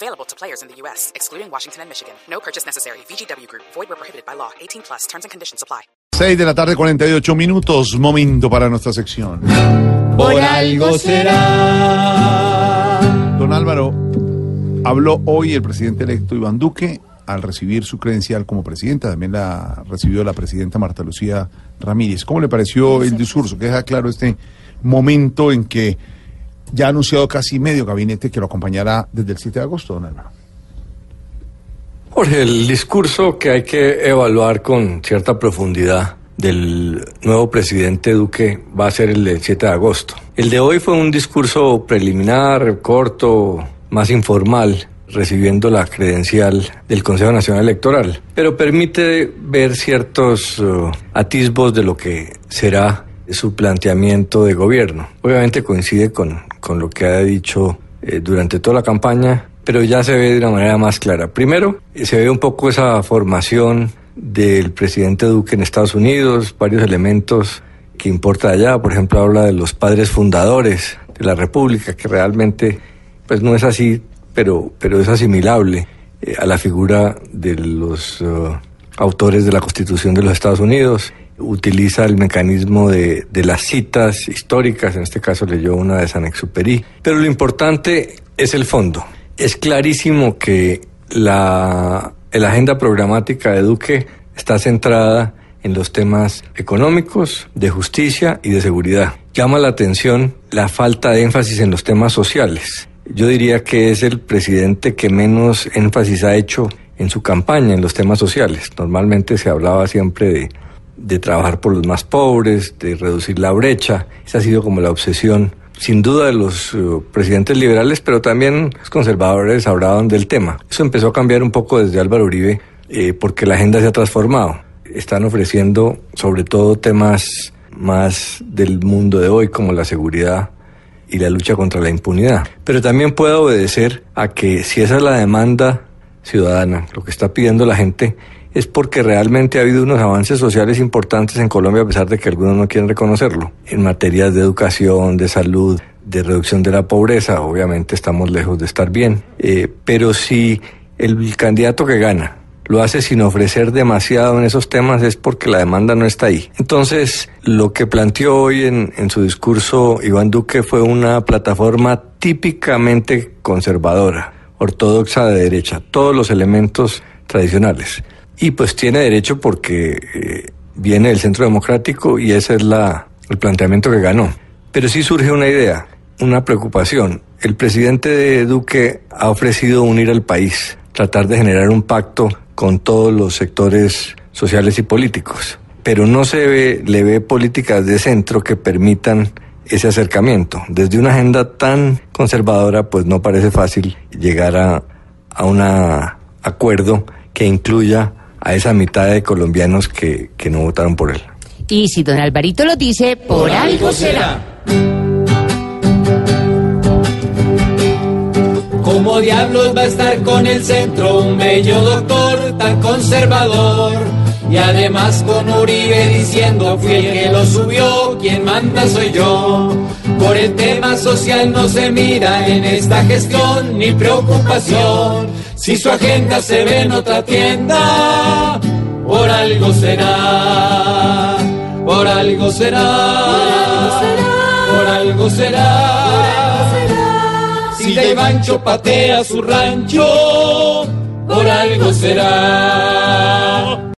Available to players in the U.S., excluding Washington and Michigan. No purchase necessary. VGW Group. Void where prohibited by law. 18 plus. Terms and conditions apply. 6 de la tarde, 48 minutos. Momento para nuestra sección. Por algo será. Don Álvaro, habló hoy el presidente electo Iván Duque al recibir su credencial como presidenta. También la recibió la presidenta Marta Lucía Ramírez. ¿Cómo le pareció el discurso? Que deja claro este momento en que ya ha anunciado casi medio gabinete que lo acompañará desde el 7 de agosto, don Álvaro. Jorge, el discurso que hay que evaluar con cierta profundidad del nuevo presidente Duque va a ser el del 7 de agosto. El de hoy fue un discurso preliminar, corto, más informal, recibiendo la credencial del Consejo Nacional Electoral, pero permite ver ciertos uh, atisbos de lo que será su planteamiento de gobierno. Obviamente coincide con, con lo que ha dicho eh, durante toda la campaña, pero ya se ve de una manera más clara. Primero, eh, se ve un poco esa formación del presidente Duque en Estados Unidos, varios elementos que importa allá, por ejemplo, habla de los padres fundadores de la República, que realmente pues no es así, pero, pero es asimilable eh, a la figura de los autores de la Constitución de los Estados Unidos. Utiliza el mecanismo de, de las citas históricas, en este caso leyó una de San Exupéry. Pero lo importante es el fondo. Es clarísimo que la, la agenda programática de Duque está centrada en los temas económicos, de justicia y de seguridad. Llama la atención la falta de énfasis en los temas sociales. Yo diría que es el presidente que menos énfasis ha hecho en su campaña en los temas sociales. Normalmente se hablaba siempre de, de trabajar por los más pobres, de reducir la brecha. Esa ha sido como la obsesión, sin duda, de los uh, presidentes liberales, pero también los conservadores hablaban del tema. Eso empezó a cambiar un poco desde Álvaro Uribe, eh, porque la agenda se ha transformado. Están ofreciendo sobre todo temas más del mundo de hoy, como la seguridad y la lucha contra la impunidad. Pero también puede obedecer a que si esa es la demanda ciudadana, lo que está pidiendo la gente, es porque realmente ha habido unos avances sociales importantes en Colombia, a pesar de que algunos no quieren reconocerlo, en materias de educación, de salud, de reducción de la pobreza. Obviamente estamos lejos de estar bien. Eh, pero si el candidato que gana lo hace sin ofrecer demasiado en esos temas es porque la demanda no está ahí. Entonces, lo que planteó hoy en, en su discurso Iván Duque fue una plataforma típicamente conservadora, ortodoxa de derecha, todos los elementos tradicionales. Y pues tiene derecho porque eh, viene del centro democrático y ese es la, el planteamiento que ganó. Pero sí surge una idea, una preocupación. El presidente de Duque ha ofrecido unir al país, tratar de generar un pacto con todos los sectores sociales y políticos. Pero no se ve, le ve políticas de centro que permitan ese acercamiento. Desde una agenda tan conservadora, pues no parece fácil llegar a, a un acuerdo que incluya a esa mitad de colombianos que, que no votaron por él. Y si don Alvarito lo dice, por, algo será. ¿Cómo diablos va a estar con el centro un bello doctor tan conservador? Y además con Uribe diciendo fui el que lo subió, quien manda soy yo. Por el tema social no se mira en esta gestión ni preocupación. Si su agenda se ve en otra tienda, por algo será, por algo será, por algo será. Si de Ivancho patea su rancho, por algo será.